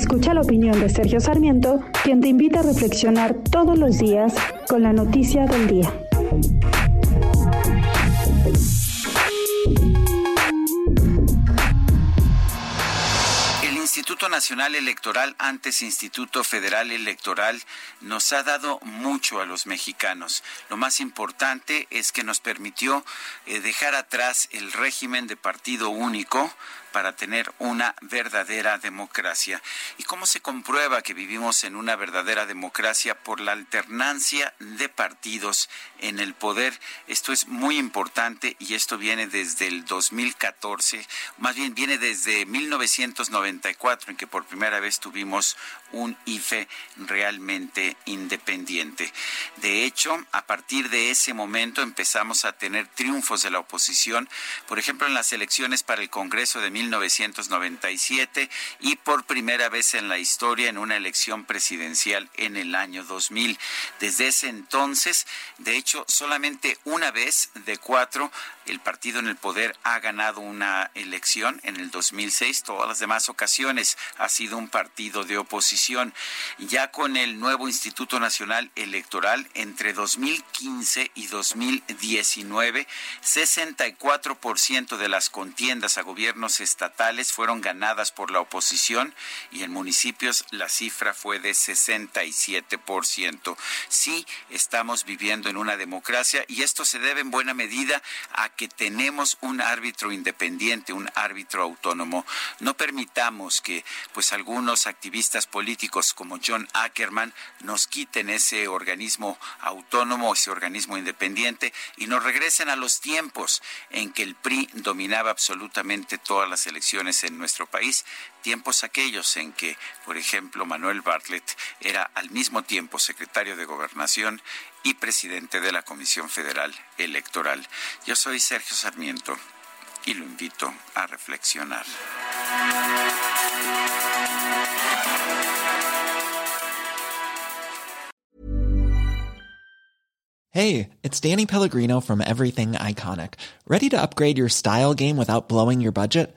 Escucha la opinión de Sergio Sarmiento, quien te invita a reflexionar todos los días con la noticia del día. El Instituto Nacional Electoral, antes Instituto Federal Electoral, nos ha dado mucho a los mexicanos. Lo más importante es que nos permitió eh, dejar atrás el régimen de partido único para tener una verdadera democracia. ¿Y cómo se comprueba que vivimos en una verdadera democracia? Por la alternancia de partidos en el poder. Esto es muy importante y esto viene desde el 2014, más bien viene desde 1994, en que por primera vez tuvimos un IFE realmente independiente. De hecho, a partir de ese momento empezamos a tener triunfos de la oposición, por ejemplo, en las elecciones para el Congreso de 1997 y por primera vez en la historia en una elección presidencial en el año 2000. Desde ese entonces, de hecho, solamente una vez de cuatro el partido en el poder ha ganado una elección en el 2006. Todas las demás ocasiones ha sido un partido de oposición. Ya con el nuevo Instituto Nacional Electoral, entre 2015 y 2019, 64% de las contiendas a gobiernos estatales fueron ganadas por la oposición y en municipios la cifra fue de 67%. Sí, estamos viviendo en una democracia y esto se debe en buena medida a que tenemos un árbitro independiente, un árbitro autónomo. No permitamos que pues algunos activistas políticos como John Ackerman nos quiten ese organismo autónomo, ese organismo independiente y nos regresen a los tiempos en que el PRI dominaba absolutamente todas las elecciones en nuestro país, tiempos aquellos en que, por ejemplo, Manuel Bartlett era al mismo tiempo secretario de Gobernación y presidente de la Comisión Federal Electoral. Yo soy Sergio Sarmiento y lo invito a reflexionar. Hey, it's Danny Pellegrino from Everything Iconic. Ready to upgrade your style game without blowing your budget?